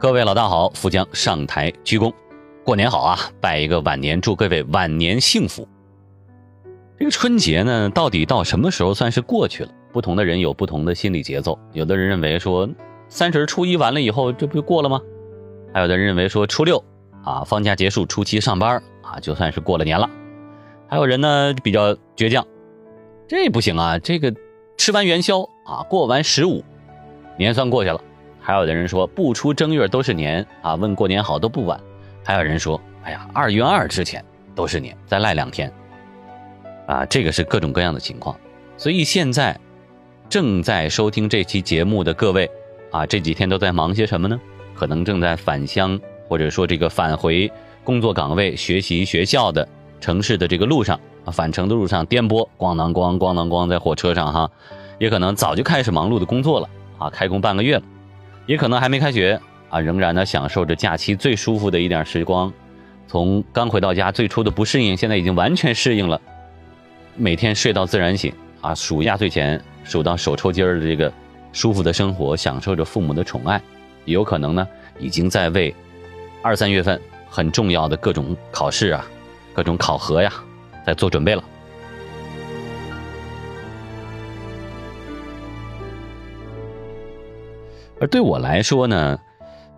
各位老大好，富江上台鞠躬，过年好啊！拜一个晚年，祝各位晚年幸福。这个春节呢，到底到什么时候算是过去了？不同的人有不同的心理节奏。有的人认为说，三十初一完了以后，这不就过了吗？还有的人认为说，初六啊放假结束，初七上班啊，就算是过了年了。还有人呢比较倔强，这不行啊，这个吃完元宵啊，过完十五，年算过去了。还有的人说不出正月都是年啊，问过年好都不晚。还有人说，哎呀，二月二之前都是年，再赖两天。啊，这个是各种各样的情况。所以现在正在收听这期节目的各位啊，这几天都在忙些什么呢？可能正在返乡，或者说这个返回工作岗位、学习学校的城市的这个路上，返程的路上颠簸，咣当咣，咣当咣，在火车上哈，也可能早就开始忙碌的工作了啊，开工半个月了。也可能还没开学啊，仍然呢享受着假期最舒服的一点时光。从刚回到家最初的不适应，现在已经完全适应了。每天睡到自然醒啊，数压岁钱数到手抽筋儿的这个舒服的生活，享受着父母的宠爱。也有可能呢，已经在为二三月份很重要的各种考试啊、各种考核呀，在做准备了。而对我来说呢，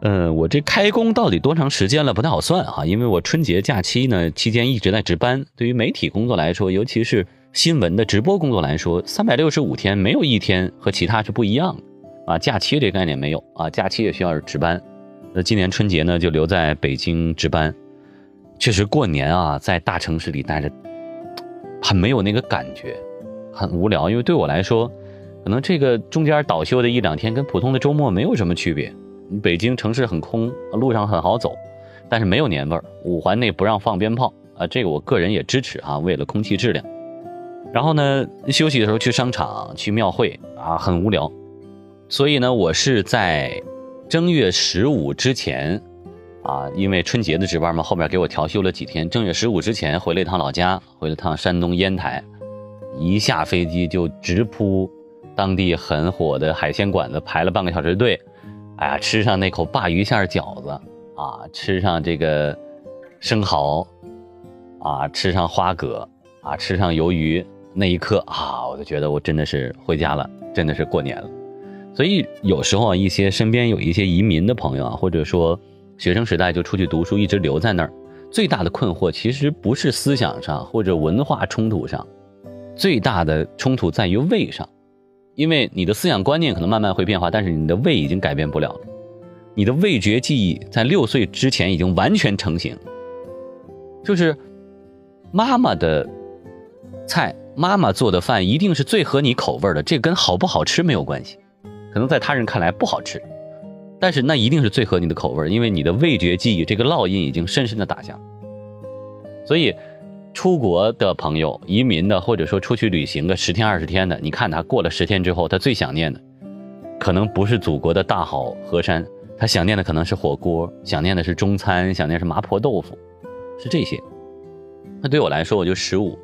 呃，我这开工到底多长时间了不太好算哈，因为我春节假期呢期间一直在值班。对于媒体工作来说，尤其是新闻的直播工作来说，三百六十五天没有一天和其他是不一样的啊。假期这概念没有啊，假期也需要值班。那今年春节呢就留在北京值班，确实过年啊在大城市里待着，很没有那个感觉，很无聊。因为对我来说。可能这个中间倒休的一两天跟普通的周末没有什么区别。北京城市很空，路上很好走，但是没有年味儿。五环内不让放鞭炮啊，这个我个人也支持啊，为了空气质量。然后呢，休息的时候去商场、去庙会啊，很无聊。所以呢，我是在正月十五之前啊，因为春节的值班嘛，后面给我调休了几天。正月十五之前回了一趟老家，回了趟山东烟台，一下飞机就直扑。当地很火的海鲜馆子排了半个小时队，哎呀，吃上那口鲅鱼馅饺子啊，吃上这个生蚝啊，吃上花蛤啊，吃上鱿鱼，那一刻啊，我就觉得我真的是回家了，真的是过年了。所以有时候啊，一些身边有一些移民的朋友啊，或者说学生时代就出去读书一直留在那儿，最大的困惑其实不是思想上或者文化冲突上，最大的冲突在于胃上。因为你的思想观念可能慢慢会变化，但是你的胃已经改变不了了。你的味觉记忆在六岁之前已经完全成型，就是妈妈的菜，妈妈做的饭一定是最合你口味的。这跟好不好吃没有关系，可能在他人看来不好吃，但是那一定是最合你的口味，因为你的味觉记忆这个烙印已经深深的打下。所以。出国的朋友、移民的，或者说出去旅行个十天二十天的，你看他过了十天之后，他最想念的，可能不是祖国的大好河山，他想念的可能是火锅，想念的是中餐，想念是麻婆豆腐，是这些。那对我来说，我就十五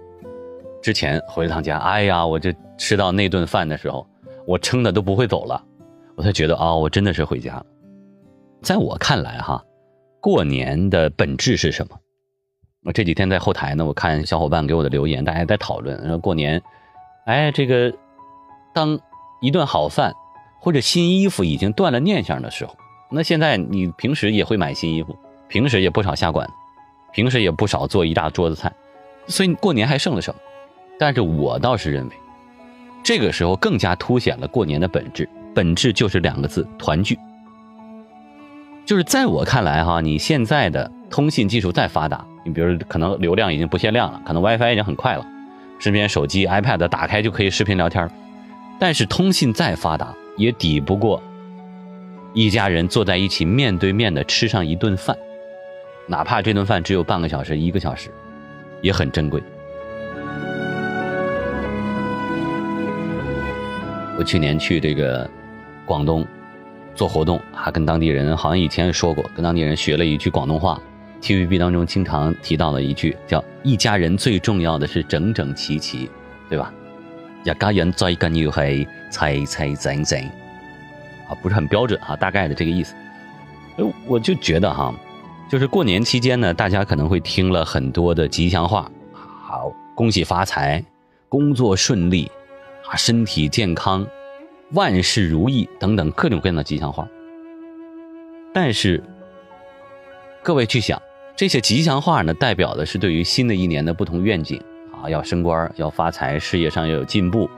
之前回了趟家，哎呀，我就吃到那顿饭的时候，我撑的都不会走了，我才觉得啊，我真的是回家了。在我看来，哈，过年的本质是什么？我这几天在后台呢，我看小伙伴给我的留言，大家在讨论说过年，哎，这个当一顿好饭或者新衣服已经断了念想的时候，那现在你平时也会买新衣服，平时也不少下馆子，平时也不少做一大桌子菜，所以过年还剩了什么？但是我倒是认为，这个时候更加凸显了过年的本质，本质就是两个字：团聚。就是在我看来哈，你现在的通信技术再发达。你比如可能流量已经不限量了，可能 WiFi 已经很快了，身边手机、iPad 打开就可以视频聊天但是通信再发达，也抵不过一家人坐在一起面对面的吃上一顿饭，哪怕这顿饭只有半个小时、一个小时，也很珍贵。我去年去这个广东做活动，还跟当地人好像以前说过，跟当地人学了一句广东话。TVB 当中经常提到的一句叫“一家人最重要的是整整齐齐”，对吧？一家人最緊要係齊齊整整，啊，不是很标准啊，大概的这个意思。哎，我就觉得哈，就是过年期间呢，大家可能会听了很多的吉祥话，好，恭喜发财，工作顺利，啊，身体健康，万事如意等等各种各样的吉祥话。但是，各位去想，这些吉祥话呢，代表的是对于新的一年的不同愿景啊，要升官，要发财，事业上要有进步，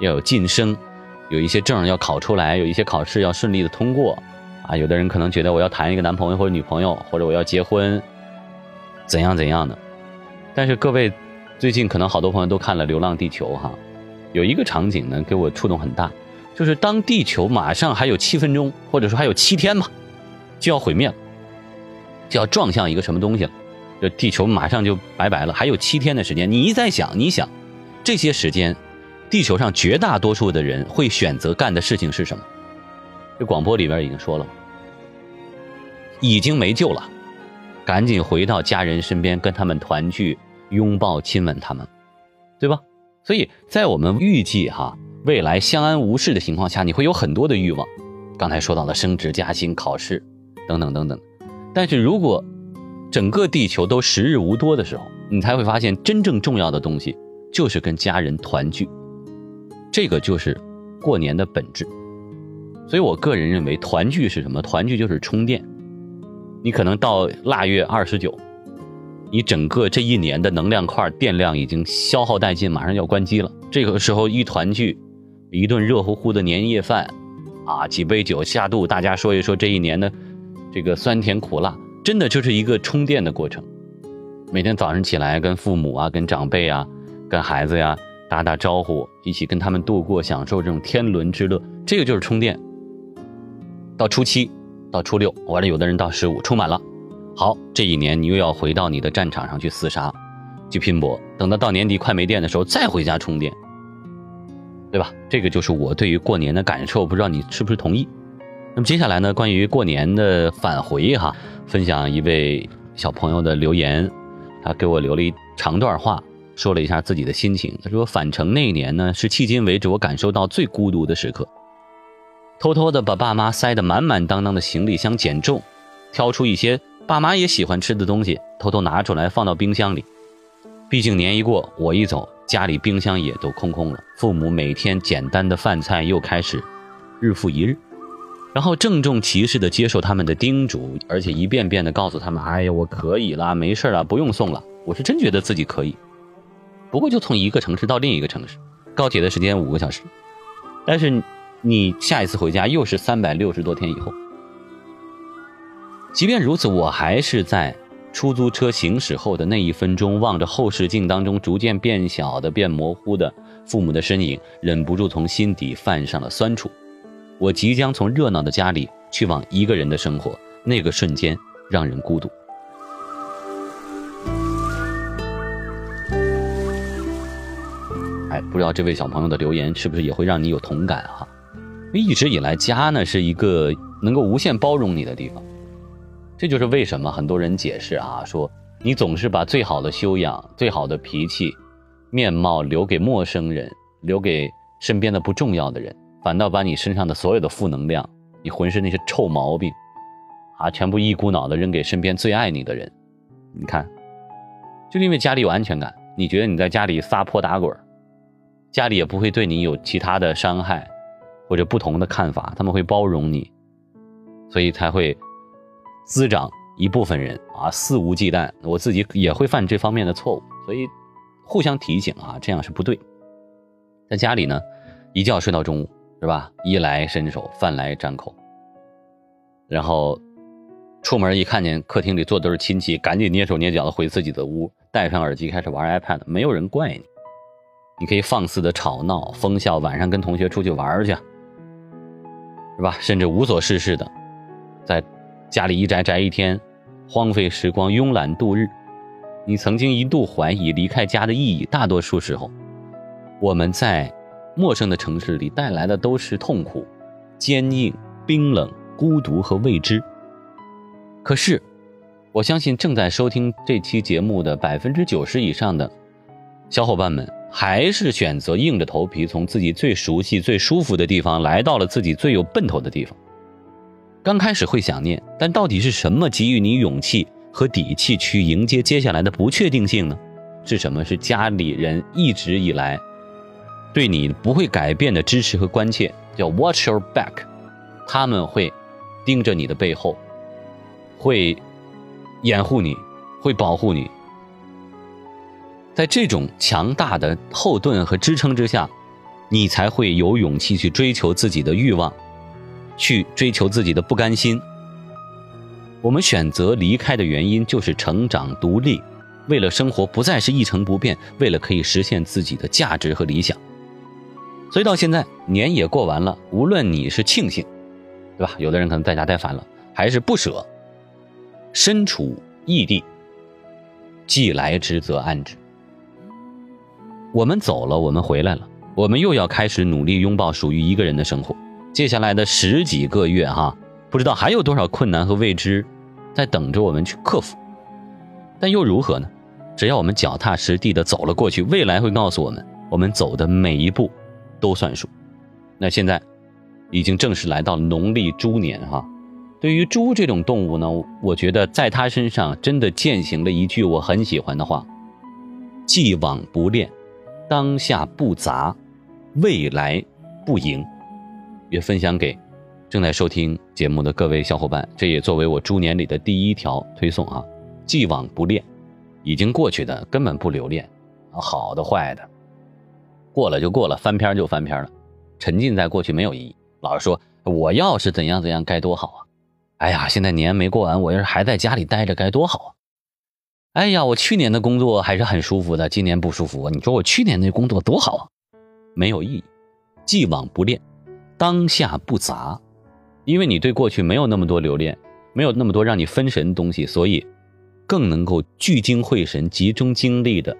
要有晋升，有一些证要考出来，有一些考试要顺利的通过。啊，有的人可能觉得我要谈一个男朋友或者女朋友，或者我要结婚，怎样怎样的。但是各位，最近可能好多朋友都看了《流浪地球》哈，有一个场景呢给我触动很大，就是当地球马上还有七分钟，或者说还有七天吧，就要毁灭了，就要撞向一个什么东西了，这地球马上就拜拜了。还有七天的时间，你一再想，你想这些时间，地球上绝大多数的人会选择干的事情是什么？这广播里边已经说了。已经没救了，赶紧回到家人身边，跟他们团聚，拥抱、亲吻他们，对吧？所以在我们预计哈未来相安无事的情况下，你会有很多的欲望。刚才说到了升职加薪、考试等等等等。但是如果整个地球都时日无多的时候，你才会发现真正重要的东西就是跟家人团聚，这个就是过年的本质。所以我个人认为，团聚是什么？团聚就是充电。你可能到腊月二十九，你整个这一年的能量块电量已经消耗殆尽，马上要关机了。这个时候一团聚，一顿热乎乎的年夜饭，啊，几杯酒下肚，大家说一说这一年的这个酸甜苦辣，真的就是一个充电的过程。每天早上起来跟父母啊、跟长辈啊、跟孩子呀打打招呼，一起跟他们度过、享受这种天伦之乐，这个就是充电。到初七。到初六，完了有的人到十五充满了，好，这一年你又要回到你的战场上去厮杀，去拼搏。等到到年底快没电的时候，再回家充电，对吧？这个就是我对于过年的感受，不知道你是不是同意？那么接下来呢，关于过年的返回哈，分享一位小朋友的留言，他给我留了一长段话，说了一下自己的心情。他说返程那一年呢，是迄今为止我感受到最孤独的时刻。偷偷的把爸妈塞得满满当当的行李箱减重，挑出一些爸妈也喜欢吃的东西，偷偷拿出来放到冰箱里。毕竟年一过，我一走，家里冰箱也都空空了。父母每天简单的饭菜又开始日复一日，然后郑重其事的接受他们的叮嘱，而且一遍遍的告诉他们：“哎呀，我可以了，没事了，不用送了。”我是真觉得自己可以，不过就从一个城市到另一个城市，高铁的时间五个小时，但是。你下一次回家又是三百六十多天以后。即便如此，我还是在出租车行驶后的那一分钟，望着后视镜当中逐渐变小的、变模糊的父母的身影，忍不住从心底泛上了酸楚。我即将从热闹的家里去往一个人的生活，那个瞬间让人孤独。哎，不知道这位小朋友的留言是不是也会让你有同感哈？一直以来，家呢是一个能够无限包容你的地方，这就是为什么很多人解释啊，说你总是把最好的修养、最好的脾气、面貌留给陌生人，留给身边的不重要的人，反倒把你身上的所有的负能量、你浑身那些臭毛病，啊，全部一股脑的扔给身边最爱你的人。你看，就因为家里有安全感，你觉得你在家里撒泼打滚，家里也不会对你有其他的伤害。或者不同的看法，他们会包容你，所以才会滋长一部分人啊肆无忌惮。我自己也会犯这方面的错误，所以互相提醒啊，这样是不对。在家里呢，一觉睡到中午是吧？衣来伸手，饭来张口，然后出门一看见客厅里坐的都是亲戚，赶紧蹑手蹑脚的回自己的屋，戴上耳机开始玩 iPad，没有人怪你，你可以放肆的吵闹疯笑，晚上跟同学出去玩去。是吧？甚至无所事事的，在家里一宅宅一天，荒废时光，慵懒度日。你曾经一度怀疑离开家的意义。大多数时候，我们在陌生的城市里带来的都是痛苦、坚硬、冰冷、孤独和未知。可是，我相信正在收听这期节目的百分之九十以上的小伙伴们。还是选择硬着头皮从自己最熟悉、最舒服的地方来到了自己最有奔头的地方。刚开始会想念，但到底是什么给予你勇气和底气去迎接接下来的不确定性呢？是什么？是家里人一直以来对你不会改变的支持和关切，叫 watch your back，他们会盯着你的背后，会掩护你，会保护你。在这种强大的后盾和支撑之下，你才会有勇气去追求自己的欲望。去追求自己的不甘心。我们选择离开的原因就是成长独立，为了生活不再是一成不变，为了可以实现自己的价值和理想。所以到现在年也过完了，无论你是庆幸，对吧？有的人可能在家待烦了，还是不舍，身处异地，既来之则安之。我们走了，我们回来了，我们又要开始努力拥抱属于一个人的生活。接下来的十几个月，哈，不知道还有多少困难和未知，在等着我们去克服。但又如何呢？只要我们脚踏实地的走了过去，未来会告诉我们，我们走的每一步都算数。那现在已经正式来到农历猪年，哈，对于猪这种动物呢，我觉得在它身上真的践行了一句我很喜欢的话：既往不恋，当下不杂，未来不迎。也分享给正在收听节目的各位小伙伴，这也作为我猪年里的第一条推送啊。既往不恋，已经过去的根本不留恋，好的坏的，过了就过了，翻篇就翻篇了，沉浸在过去没有意义。老是说我要是怎样怎样该多好啊！哎呀，现在年没过完，我要是还在家里待着该多好啊！哎呀，我去年的工作还是很舒服的，今年不舒服，你说我去年那工作多好啊？没有意义，既往不恋。当下不杂，因为你对过去没有那么多留恋，没有那么多让你分神的东西，所以更能够聚精会神、集中精力的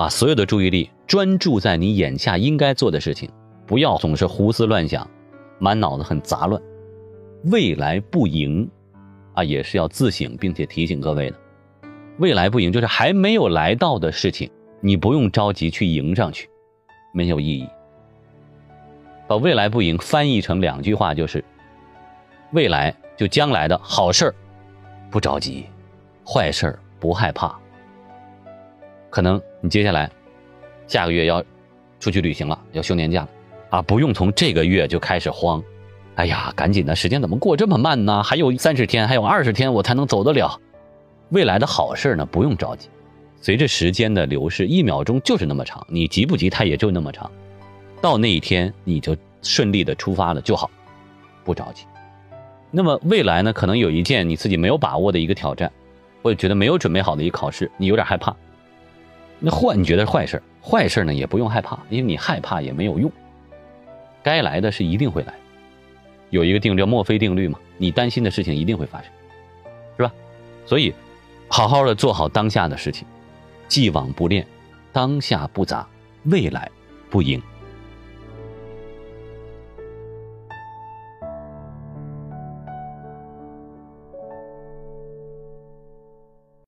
把所有的注意力专注在你眼下应该做的事情，不要总是胡思乱想，满脑子很杂乱。未来不迎啊，也是要自省并且提醒各位的。未来不迎就是还没有来到的事情，你不用着急去迎上去，没有意义。把未来不迎翻译成两句话就是：未来就将来的好事儿，不着急；坏事儿不害怕。可能你接下来下个月要出去旅行了，要休年假了啊，不用从这个月就开始慌。哎呀，赶紧的，时间怎么过这么慢呢？还有三十天，还有二十天，我才能走得了。未来的好事呢，不用着急。随着时间的流逝，一秒钟就是那么长，你急不急，它也就那么长。到那一天，你就顺利的出发了就好，不着急。那么未来呢？可能有一件你自己没有把握的一个挑战，或者觉得没有准备好的一个考试，你有点害怕。那坏你觉得坏事坏事呢也不用害怕，因为你害怕也没有用。该来的是一定会来，有一个定律叫墨菲定律嘛，你担心的事情一定会发生，是吧？所以，好好的做好当下的事情，既往不恋，当下不杂，未来不迎。